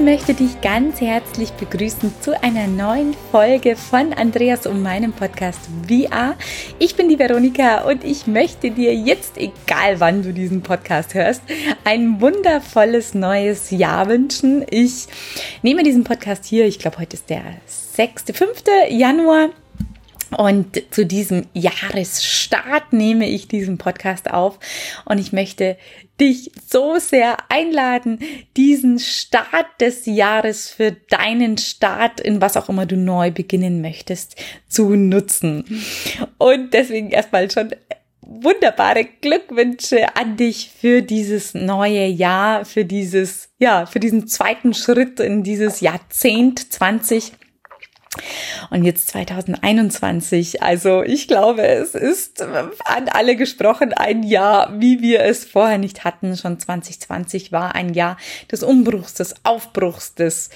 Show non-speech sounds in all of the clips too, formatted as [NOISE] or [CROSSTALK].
möchte dich ganz herzlich begrüßen zu einer neuen Folge von Andreas und meinem Podcast VR. Ich bin die Veronika und ich möchte dir jetzt, egal wann du diesen Podcast hörst, ein wundervolles neues Jahr wünschen. Ich nehme diesen Podcast hier, ich glaube, heute ist der 6., 5. Januar und zu diesem Jahresstart nehme ich diesen Podcast auf und ich möchte dich so sehr einladen, diesen Start des Jahres für deinen Start in was auch immer du neu beginnen möchtest zu nutzen. Und deswegen erstmal schon wunderbare Glückwünsche an dich für dieses neue Jahr, für dieses, ja, für diesen zweiten Schritt in dieses Jahrzehnt 20 und jetzt 2021. Also ich glaube, es ist an alle gesprochen ein Jahr, wie wir es vorher nicht hatten. Schon 2020 war ein Jahr des Umbruchs, des Aufbruchs, des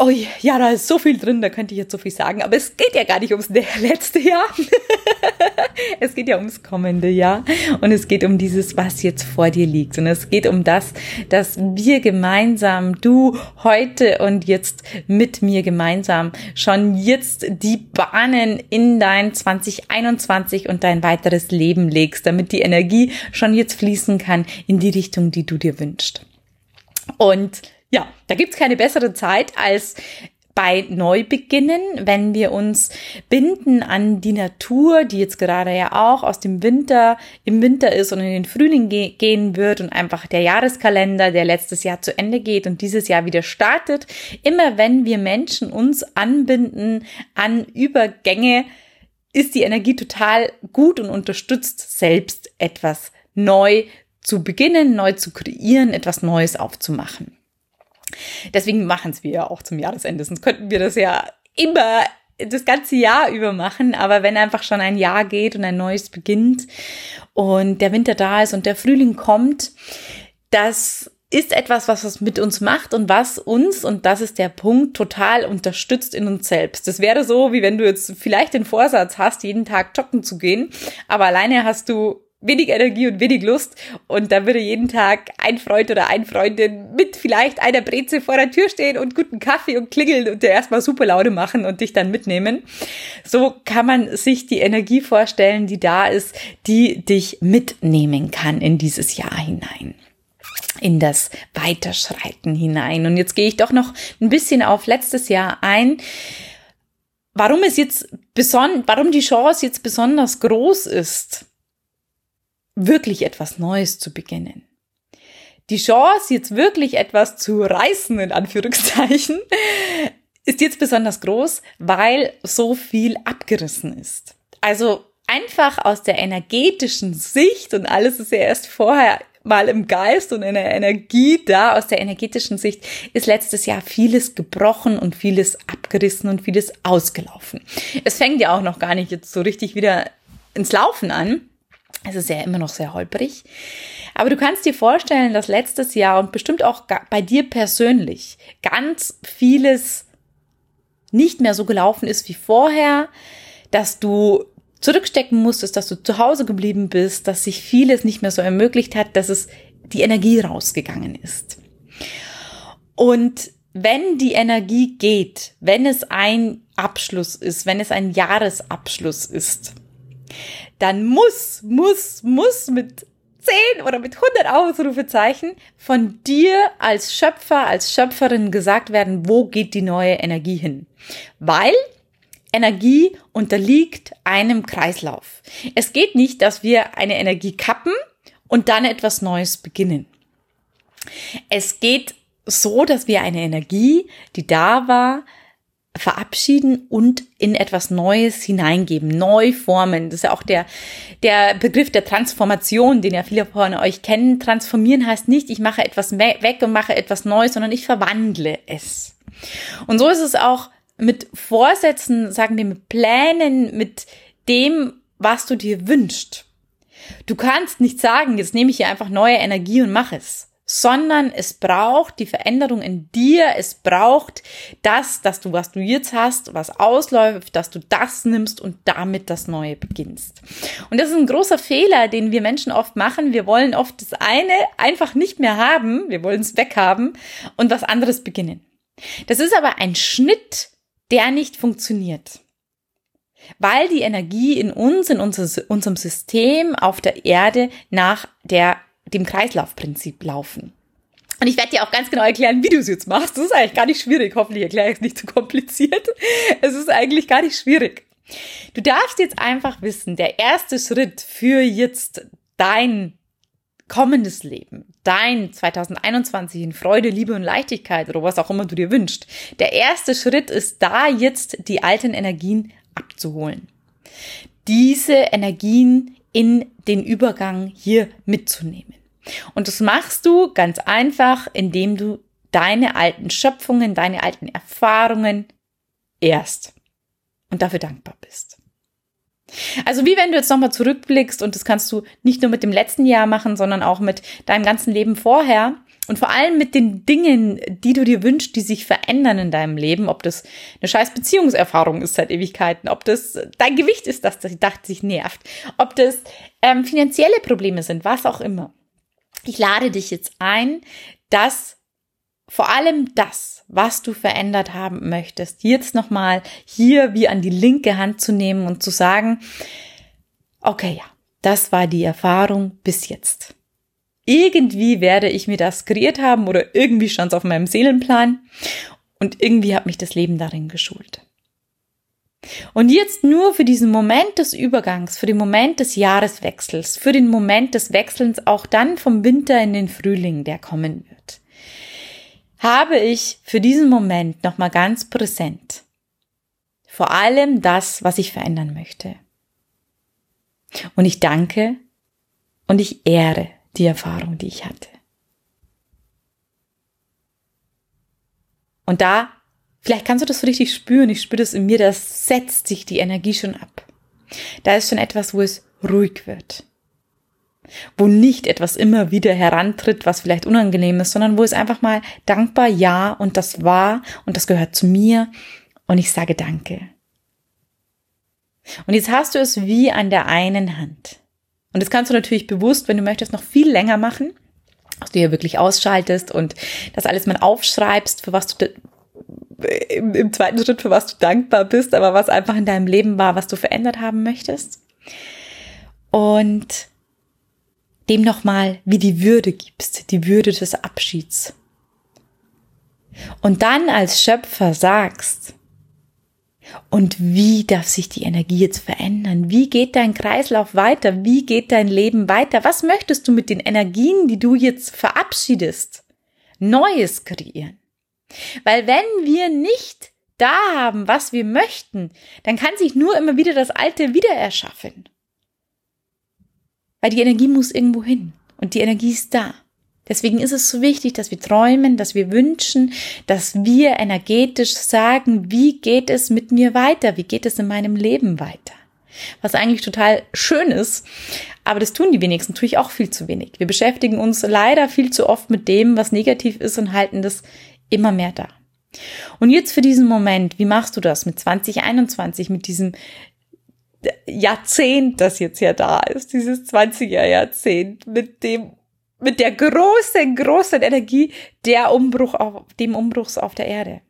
Oh ja, da ist so viel drin, da könnte ich jetzt so viel sagen. Aber es geht ja gar nicht ums [LAUGHS] letzte Jahr. [LAUGHS] es geht ja ums kommende Jahr. Und es geht um dieses, was jetzt vor dir liegt. Und es geht um das, dass wir gemeinsam, du heute und jetzt mit mir gemeinsam schon jetzt die Bahnen in dein 2021 und dein weiteres Leben legst, damit die Energie schon jetzt fließen kann in die Richtung, die du dir wünschst. Und ja, da gibt's keine bessere Zeit als bei Neubeginnen, wenn wir uns binden an die Natur, die jetzt gerade ja auch aus dem Winter im Winter ist und in den Frühling ge gehen wird und einfach der Jahreskalender, der letztes Jahr zu Ende geht und dieses Jahr wieder startet. Immer wenn wir Menschen uns anbinden an Übergänge, ist die Energie total gut und unterstützt selbst etwas neu zu beginnen, neu zu kreieren, etwas Neues aufzumachen. Deswegen machen es wir ja auch zum Jahresende. Sonst könnten wir das ja immer das ganze Jahr über machen, aber wenn einfach schon ein Jahr geht und ein neues beginnt und der Winter da ist und der Frühling kommt, das ist etwas, was es mit uns macht und was uns, und das ist der Punkt, total unterstützt in uns selbst. Das wäre so, wie wenn du jetzt vielleicht den Vorsatz hast, jeden Tag joggen zu gehen, aber alleine hast du wenig Energie und wenig Lust und da würde jeden Tag ein Freund oder ein Freundin mit vielleicht einer Breze vor der Tür stehen und guten Kaffee und klingeln und dir erstmal super Laune machen und dich dann mitnehmen. So kann man sich die Energie vorstellen, die da ist, die dich mitnehmen kann in dieses Jahr hinein in das Weiterschreiten hinein. Und jetzt gehe ich doch noch ein bisschen auf letztes Jahr ein. Warum es jetzt beson warum die Chance jetzt besonders groß ist, wirklich etwas Neues zu beginnen. Die Chance, jetzt wirklich etwas zu reißen, in Anführungszeichen, ist jetzt besonders groß, weil so viel abgerissen ist. Also einfach aus der energetischen Sicht und alles ist ja erst vorher mal im Geist und in der Energie da, aus der energetischen Sicht ist letztes Jahr vieles gebrochen und vieles abgerissen und vieles ausgelaufen. Es fängt ja auch noch gar nicht jetzt so richtig wieder ins Laufen an. Es ist ja immer noch sehr holprig. Aber du kannst dir vorstellen, dass letztes Jahr und bestimmt auch bei dir persönlich ganz vieles nicht mehr so gelaufen ist wie vorher, dass du zurückstecken musstest, dass du zu Hause geblieben bist, dass sich vieles nicht mehr so ermöglicht hat, dass es die Energie rausgegangen ist. Und wenn die Energie geht, wenn es ein Abschluss ist, wenn es ein Jahresabschluss ist, dann muss, muss, muss mit 10 oder mit 100 Ausrufezeichen von dir als Schöpfer, als Schöpferin gesagt werden, wo geht die neue Energie hin. Weil Energie unterliegt einem Kreislauf. Es geht nicht, dass wir eine Energie kappen und dann etwas Neues beginnen. Es geht so, dass wir eine Energie, die da war, verabschieden und in etwas Neues hineingeben, neu formen. Das ist ja auch der, der Begriff der Transformation, den ja viele von euch kennen. Transformieren heißt nicht, ich mache etwas weg und mache etwas Neues, sondern ich verwandle es. Und so ist es auch mit Vorsätzen, sagen wir mit Plänen, mit dem, was du dir wünschst. Du kannst nicht sagen, jetzt nehme ich hier einfach neue Energie und mache es, sondern es braucht die Veränderung in dir, es braucht das, dass du, was du jetzt hast, was ausläuft, dass du das nimmst und damit das Neue beginnst. Und das ist ein großer Fehler, den wir Menschen oft machen. Wir wollen oft das eine einfach nicht mehr haben, wir wollen es weghaben und was anderes beginnen. Das ist aber ein Schnitt, der nicht funktioniert weil die Energie in uns, in unserem System auf der Erde nach der dem Kreislaufprinzip laufen. Und ich werde dir auch ganz genau erklären, wie du es jetzt machst. Das ist eigentlich gar nicht schwierig. Hoffentlich erkläre ich es nicht zu kompliziert. [LAUGHS] Es ist eigentlich gar nicht schwierig. Du darfst jetzt einfach wissen, der erste Schritt für jetzt dein kommendes Leben, dein 2021 in Freude, Liebe und Leichtigkeit oder was auch immer du dir wünschst. Der erste Schritt ist da jetzt die alten Energien abzuholen. Diese Energien in den Übergang hier mitzunehmen. Und das machst du ganz einfach, indem du deine alten Schöpfungen, deine alten Erfahrungen erst und dafür dankbar bist. Also wie wenn du jetzt nochmal zurückblickst und das kannst du nicht nur mit dem letzten Jahr machen, sondern auch mit deinem ganzen Leben vorher und vor allem mit den Dingen, die du dir wünschst, die sich verändern in deinem Leben, ob das eine scheiß Beziehungserfahrung ist seit Ewigkeiten, ob das dein Gewicht ist, das dich nervt, ob das ähm, finanzielle Probleme sind, was auch immer. Ich lade dich jetzt ein, dass vor allem das, was du verändert haben möchtest, jetzt nochmal hier wie an die linke Hand zu nehmen und zu sagen, okay, ja, das war die Erfahrung bis jetzt. Irgendwie werde ich mir das kreiert haben oder irgendwie stand es auf meinem Seelenplan und irgendwie hat mich das Leben darin geschult. Und jetzt nur für diesen Moment des Übergangs, für den Moment des Jahreswechsels, für den Moment des Wechselns auch dann vom Winter in den Frühling, der kommen wird, habe ich für diesen Moment nochmal ganz präsent. Vor allem das, was ich verändern möchte. Und ich danke und ich ehre die Erfahrung, die ich hatte. Und da Vielleicht kannst du das so richtig spüren. Ich spüre das in mir, da setzt sich die Energie schon ab. Da ist schon etwas, wo es ruhig wird. Wo nicht etwas immer wieder herantritt, was vielleicht unangenehm ist, sondern wo es einfach mal dankbar ja und das war und das gehört zu mir und ich sage Danke. Und jetzt hast du es wie an der einen Hand. Und das kannst du natürlich bewusst, wenn du möchtest, noch viel länger machen, dass du hier wirklich ausschaltest und das alles mal aufschreibst, für was du im, im zweiten Schritt, für was du dankbar bist, aber was einfach in deinem Leben war, was du verändert haben möchtest. Und dem nochmal wie die Würde gibst, die Würde des Abschieds. Und dann als Schöpfer sagst, und wie darf sich die Energie jetzt verändern? Wie geht dein Kreislauf weiter? Wie geht dein Leben weiter? Was möchtest du mit den Energien, die du jetzt verabschiedest, Neues kreieren? Weil wenn wir nicht da haben, was wir möchten, dann kann sich nur immer wieder das Alte wieder erschaffen. Weil die Energie muss irgendwo hin und die Energie ist da. Deswegen ist es so wichtig, dass wir träumen, dass wir wünschen, dass wir energetisch sagen, wie geht es mit mir weiter? Wie geht es in meinem Leben weiter? Was eigentlich total schön ist, aber das tun die wenigsten, tue ich auch viel zu wenig. Wir beschäftigen uns leider viel zu oft mit dem, was negativ ist und halten das immer mehr da. Und jetzt für diesen Moment, wie machst du das mit 2021, mit diesem Jahrzehnt, das jetzt ja da ist, dieses 20er Jahrzehnt, mit dem, mit der großen, großen Energie der Umbruch auf, dem Umbruchs auf der Erde.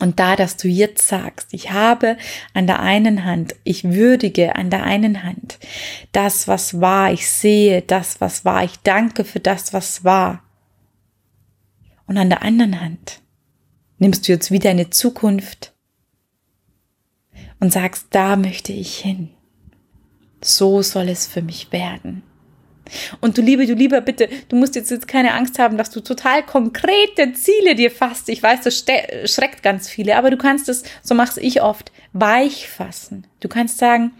Und da, dass du jetzt sagst, ich habe an der einen Hand, ich würdige an der einen Hand das, was war, ich sehe das, was war, ich danke für das, was war. Und an der anderen Hand nimmst du jetzt wieder eine Zukunft und sagst, da möchte ich hin. So soll es für mich werden. Und du Liebe, du Lieber, bitte, du musst jetzt, jetzt keine Angst haben, dass du total konkrete Ziele dir fasst. Ich weiß, das schreckt ganz viele, aber du kannst es, so mache ich oft, weich fassen. Du kannst sagen,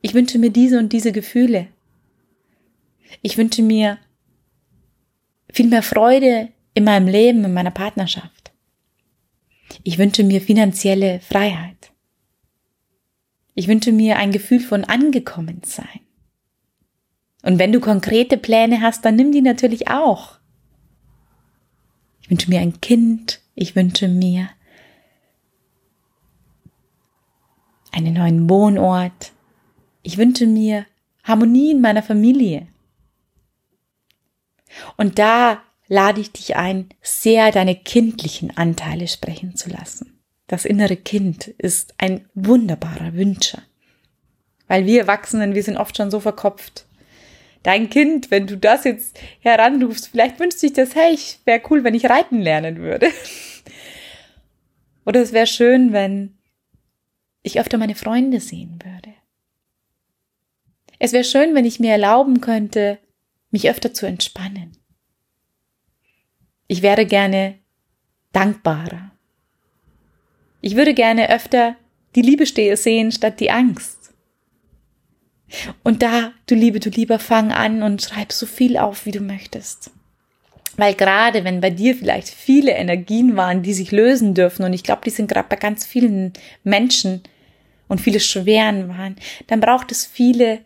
ich wünsche mir diese und diese Gefühle. Ich wünsche mir viel mehr Freude in meinem Leben, in meiner Partnerschaft. Ich wünsche mir finanzielle Freiheit. Ich wünsche mir ein Gefühl von angekommen sein. Und wenn du konkrete Pläne hast, dann nimm die natürlich auch. Ich wünsche mir ein Kind, ich wünsche mir einen neuen Wohnort, ich wünsche mir Harmonie in meiner Familie. Und da lade ich dich ein, sehr deine kindlichen Anteile sprechen zu lassen. Das innere Kind ist ein wunderbarer Wünscher. Weil wir Erwachsenen, wir sind oft schon so verkopft dein Kind, wenn du das jetzt heranrufst, vielleicht wünscht sich das, hey, ich wäre cool, wenn ich reiten lernen würde. Oder es wäre schön, wenn ich öfter meine Freunde sehen würde. Es wäre schön, wenn ich mir erlauben könnte, mich öfter zu entspannen. Ich wäre gerne dankbarer. Ich würde gerne öfter die Liebe sehen statt die Angst. Und da, du Liebe, du Lieber, fang an und schreib so viel auf, wie du möchtest. Weil gerade wenn bei dir vielleicht viele Energien waren, die sich lösen dürfen, und ich glaube, die sind gerade bei ganz vielen Menschen und viele schweren waren, dann braucht es viele,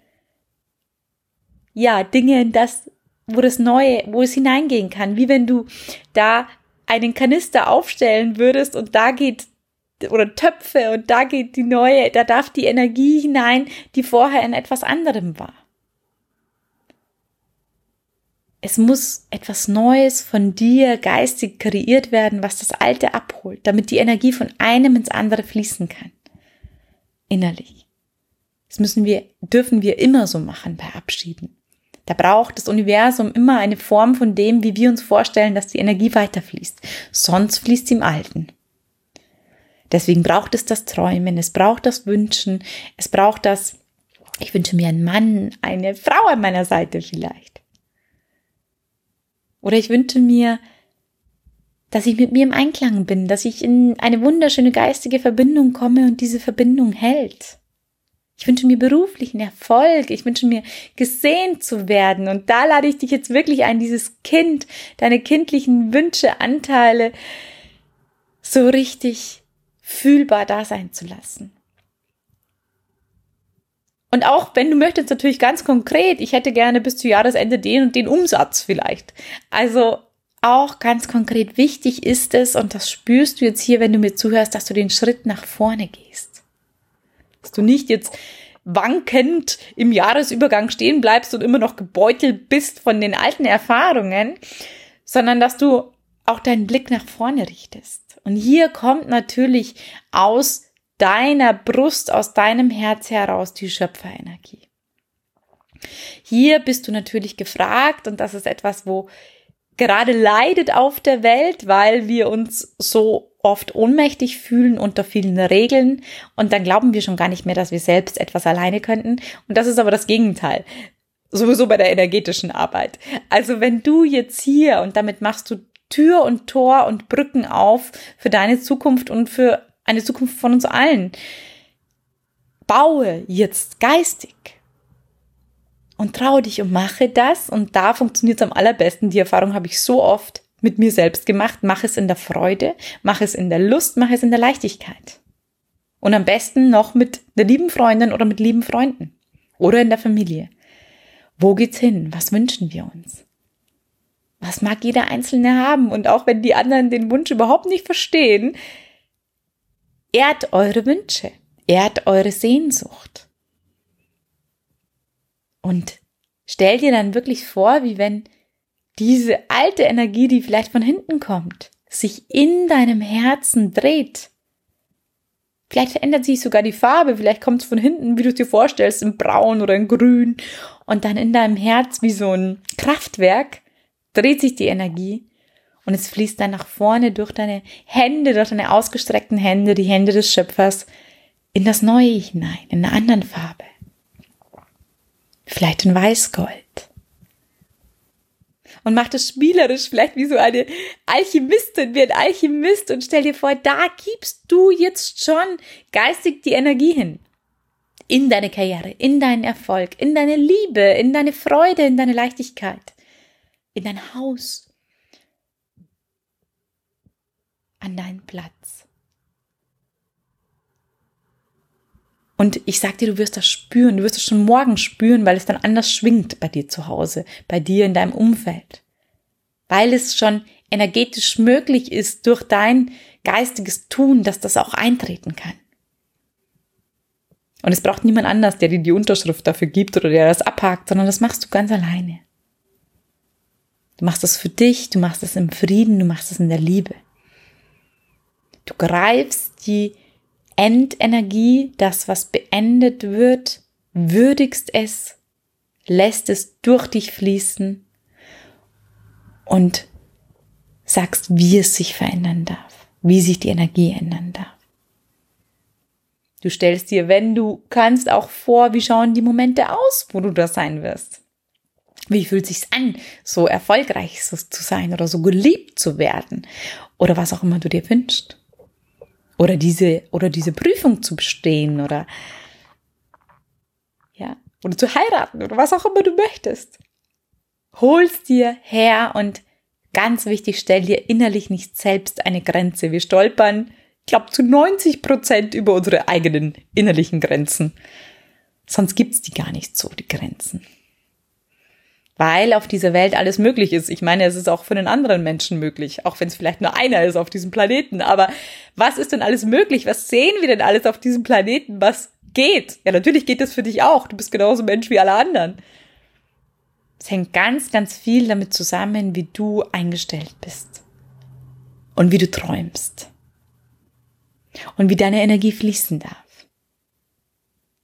ja, Dinge, in das, wo das Neue, wo es hineingehen kann. Wie wenn du da einen Kanister aufstellen würdest und da geht oder Töpfe und da geht die neue, da darf die Energie hinein, die vorher in etwas anderem war. Es muss etwas Neues von dir geistig kreiert werden, was das Alte abholt, damit die Energie von einem ins andere fließen kann. Innerlich. Das müssen wir, dürfen wir immer so machen bei Abschieden. Da braucht das Universum immer eine Form von dem, wie wir uns vorstellen, dass die Energie weiterfließt. Sonst fließt sie im Alten. Deswegen braucht es das Träumen, es braucht das Wünschen, es braucht das, ich wünsche mir einen Mann, eine Frau an meiner Seite vielleicht. Oder ich wünsche mir, dass ich mit mir im Einklang bin, dass ich in eine wunderschöne geistige Verbindung komme und diese Verbindung hält. Ich wünsche mir beruflichen Erfolg. Ich wünsche mir gesehen zu werden. Und da lade ich dich jetzt wirklich ein, dieses Kind, deine kindlichen Wünsche, Anteile so richtig fühlbar da sein zu lassen. Und auch wenn du möchtest, natürlich ganz konkret, ich hätte gerne bis zu Jahresende den und den Umsatz vielleicht. Also auch ganz konkret wichtig ist es, und das spürst du jetzt hier, wenn du mir zuhörst, dass du den Schritt nach vorne gehst. Dass du nicht jetzt wankend im Jahresübergang stehen bleibst und immer noch gebeutelt bist von den alten Erfahrungen, sondern dass du auch deinen Blick nach vorne richtest. Und hier kommt natürlich aus deiner Brust, aus deinem Herz heraus die Schöpferenergie. Hier bist du natürlich gefragt und das ist etwas, wo gerade leidet auf der Welt, weil wir uns so oft ohnmächtig fühlen unter vielen Regeln und dann glauben wir schon gar nicht mehr, dass wir selbst etwas alleine könnten. Und das ist aber das Gegenteil. Sowieso bei der energetischen Arbeit. Also wenn du jetzt hier und damit machst du Tür und Tor und Brücken auf für deine Zukunft und für eine Zukunft von uns allen. Baue jetzt geistig und traue dich und mache das und da funktioniert es am allerbesten. Die Erfahrung habe ich so oft mit mir selbst gemacht. Mach es in der Freude, mach es in der Lust, mach es in der Leichtigkeit. Und am besten noch mit der lieben Freundin oder mit lieben Freunden oder in der Familie. Wo geht's hin? Was wünschen wir uns? Was mag jeder Einzelne haben? Und auch wenn die anderen den Wunsch überhaupt nicht verstehen, ehrt eure Wünsche, ehrt eure Sehnsucht. Und stell dir dann wirklich vor, wie wenn diese alte Energie, die vielleicht von hinten kommt, sich in deinem Herzen dreht. Vielleicht verändert sich sogar die Farbe, vielleicht kommt es von hinten, wie du es dir vorstellst, in braun oder in grün und dann in deinem Herz wie so ein Kraftwerk dreht sich die Energie und es fließt dann nach vorne durch deine Hände, durch deine ausgestreckten Hände, die Hände des Schöpfers, in das Neue hinein, in einer anderen Farbe. Vielleicht in Weißgold. Und mach das spielerisch, vielleicht wie so eine Alchemistin, wie ein Alchemist und stell dir vor, da gibst du jetzt schon geistig die Energie hin. In deine Karriere, in deinen Erfolg, in deine Liebe, in deine Freude, in deine Leichtigkeit in dein Haus, an deinen Platz. Und ich sag dir, du wirst das spüren, du wirst es schon morgen spüren, weil es dann anders schwingt bei dir zu Hause, bei dir in deinem Umfeld. Weil es schon energetisch möglich ist durch dein geistiges Tun, dass das auch eintreten kann. Und es braucht niemand anders, der dir die Unterschrift dafür gibt oder der das abhakt, sondern das machst du ganz alleine. Du machst das für dich, du machst das im Frieden, du machst das in der Liebe. Du greifst die Endenergie, das, was beendet wird, würdigst es, lässt es durch dich fließen und sagst, wie es sich verändern darf, wie sich die Energie ändern darf. Du stellst dir, wenn du kannst, auch vor, wie schauen die Momente aus, wo du da sein wirst. Wie fühlt sich's an, so erfolgreich zu sein oder so geliebt zu werden oder was auch immer du dir wünschst? Oder diese oder diese Prüfung zu bestehen oder ja, oder zu heiraten oder was auch immer du möchtest. Hol's dir her und ganz wichtig, stell dir innerlich nicht selbst eine Grenze. Wir stolpern, ich glaube, zu 90 Prozent über unsere eigenen innerlichen Grenzen. Sonst gibt's die gar nicht so, die Grenzen weil auf dieser Welt alles möglich ist. Ich meine, es ist auch für einen anderen Menschen möglich, auch wenn es vielleicht nur einer ist auf diesem Planeten. Aber was ist denn alles möglich? Was sehen wir denn alles auf diesem Planeten? Was geht? Ja, natürlich geht das für dich auch. Du bist genauso Mensch wie alle anderen. Es hängt ganz, ganz viel damit zusammen, wie du eingestellt bist und wie du träumst und wie deine Energie fließen darf.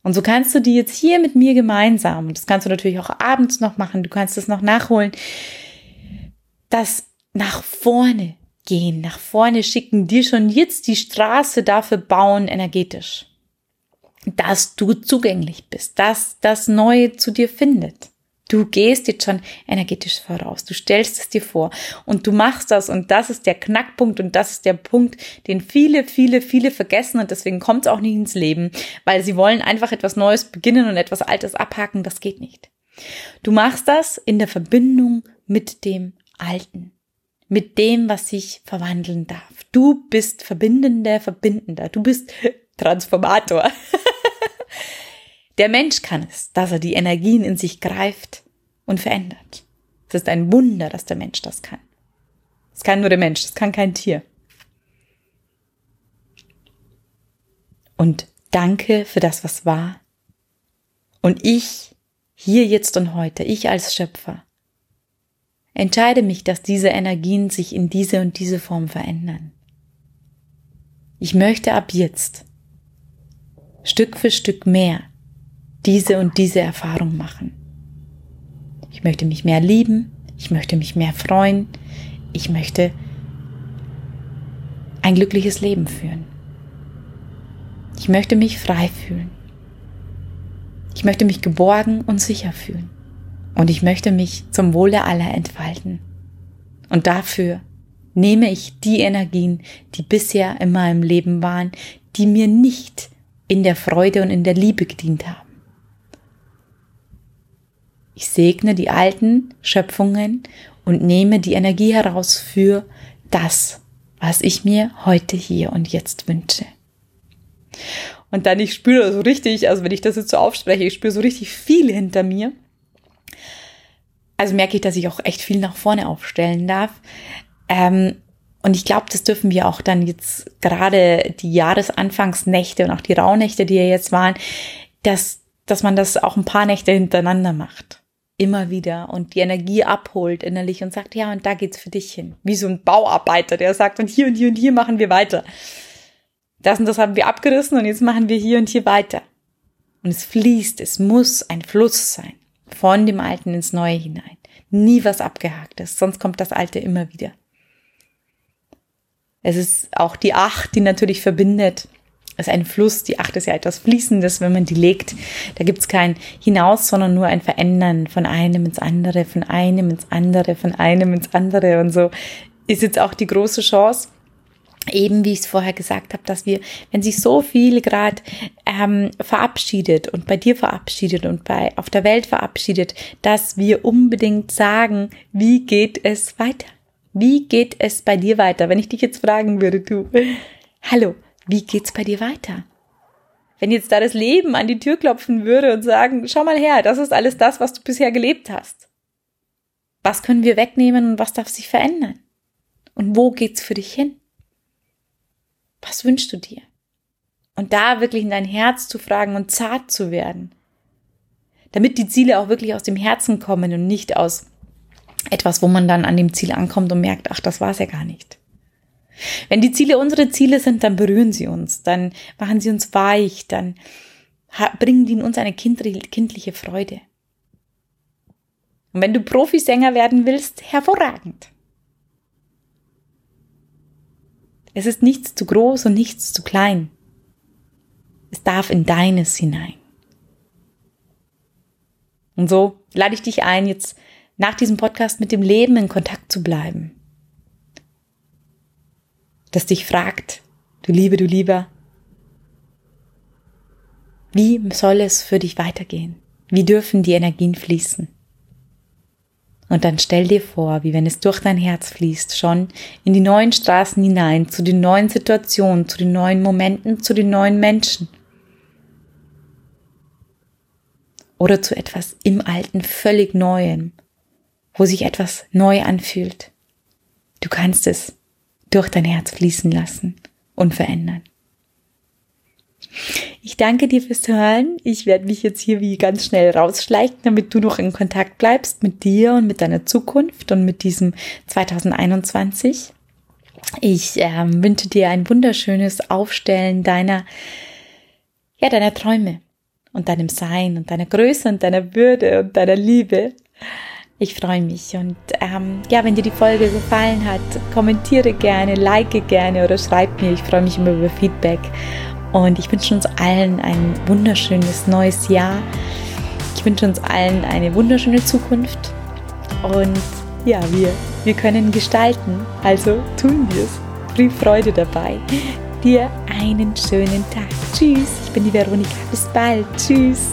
Und so kannst du die jetzt hier mit mir gemeinsam, und das kannst du natürlich auch abends noch machen, du kannst es noch nachholen, das nach vorne gehen, nach vorne schicken, dir schon jetzt die Straße dafür bauen, energetisch. Dass du zugänglich bist, dass das Neue zu dir findet. Du gehst jetzt schon energetisch voraus. Du stellst es dir vor und du machst das und das ist der Knackpunkt und das ist der Punkt, den viele, viele, viele vergessen und deswegen kommt es auch nicht ins Leben, weil sie wollen einfach etwas Neues beginnen und etwas Altes abhaken. Das geht nicht. Du machst das in der Verbindung mit dem Alten, mit dem, was sich verwandeln darf. Du bist verbindender, verbindender. Du bist Transformator. [LAUGHS] Der Mensch kann es, dass er die Energien in sich greift und verändert. Es ist ein Wunder, dass der Mensch das kann. Es kann nur der Mensch, es kann kein Tier. Und danke für das, was war. Und ich, hier jetzt und heute, ich als Schöpfer, entscheide mich, dass diese Energien sich in diese und diese Form verändern. Ich möchte ab jetzt Stück für Stück mehr diese und diese Erfahrung machen. Ich möchte mich mehr lieben, ich möchte mich mehr freuen, ich möchte ein glückliches Leben führen. Ich möchte mich frei fühlen. Ich möchte mich geborgen und sicher fühlen. Und ich möchte mich zum Wohle aller entfalten. Und dafür nehme ich die Energien, die bisher in meinem Leben waren, die mir nicht in der Freude und in der Liebe gedient haben. Ich segne die alten Schöpfungen und nehme die Energie heraus für das, was ich mir heute hier und jetzt wünsche. Und dann ich spüre so richtig, also wenn ich das jetzt so aufspreche, ich spüre so richtig viel hinter mir. Also merke ich, dass ich auch echt viel nach vorne aufstellen darf. Ähm, und ich glaube, das dürfen wir auch dann jetzt gerade die Jahresanfangsnächte und auch die Rauhnächte, die ja jetzt waren, dass, dass man das auch ein paar Nächte hintereinander macht immer wieder und die Energie abholt innerlich und sagt, ja, und da geht's für dich hin. Wie so ein Bauarbeiter, der sagt, und hier und hier und hier machen wir weiter. Das und das haben wir abgerissen und jetzt machen wir hier und hier weiter. Und es fließt, es muss ein Fluss sein. Von dem Alten ins Neue hinein. Nie was abgehaktes, sonst kommt das Alte immer wieder. Es ist auch die Acht, die natürlich verbindet ist ein Fluss. Die Acht ist ja etwas Fließendes, wenn man die legt. Da gibt's kein Hinaus, sondern nur ein Verändern von einem ins andere, von einem ins andere, von einem ins andere. Und so ist jetzt auch die große Chance, eben wie ich es vorher gesagt habe, dass wir, wenn sich so viel gerade ähm, verabschiedet und bei dir verabschiedet und bei auf der Welt verabschiedet, dass wir unbedingt sagen, wie geht es weiter? Wie geht es bei dir weiter? Wenn ich dich jetzt fragen würde, du, [LAUGHS] hallo, wie geht's bei dir weiter? Wenn jetzt da das Leben an die Tür klopfen würde und sagen, schau mal her, das ist alles das, was du bisher gelebt hast. Was können wir wegnehmen und was darf sich verändern? Und wo geht's für dich hin? Was wünschst du dir? Und da wirklich in dein Herz zu fragen und zart zu werden. Damit die Ziele auch wirklich aus dem Herzen kommen und nicht aus etwas, wo man dann an dem Ziel ankommt und merkt, ach, das war's ja gar nicht. Wenn die Ziele unsere Ziele sind, dann berühren sie uns, dann machen sie uns weich, dann bringen die in uns eine kindliche Freude. Und wenn du Profisänger werden willst, hervorragend. Es ist nichts zu groß und nichts zu klein. Es darf in deines hinein. Und so lade ich dich ein, jetzt nach diesem Podcast mit dem Leben in Kontakt zu bleiben das dich fragt, du Liebe, du Lieber, wie soll es für dich weitergehen? Wie dürfen die Energien fließen? Und dann stell dir vor, wie wenn es durch dein Herz fließt, schon in die neuen Straßen hinein, zu den neuen Situationen, zu den neuen Momenten, zu den neuen Menschen. Oder zu etwas im Alten, völlig Neuem, wo sich etwas neu anfühlt. Du kannst es durch dein Herz fließen lassen und verändern. Ich danke dir fürs Hören. Ich werde mich jetzt hier wie ganz schnell rausschleichen, damit du noch in Kontakt bleibst mit dir und mit deiner Zukunft und mit diesem 2021. Ich äh, wünsche dir ein wunderschönes Aufstellen deiner, ja, deiner Träume und deinem Sein und deiner Größe und deiner Würde und deiner Liebe. Ich freue mich und ähm, ja, wenn dir die Folge gefallen hat, kommentiere gerne, like gerne oder schreib mir. Ich freue mich immer über Feedback und ich wünsche uns allen ein wunderschönes neues Jahr. Ich wünsche uns allen eine wunderschöne Zukunft und ja, wir, wir können gestalten, also tun wir es. Viel Freude dabei. Dir einen schönen Tag. Tschüss, ich bin die Veronika. Bis bald. Tschüss.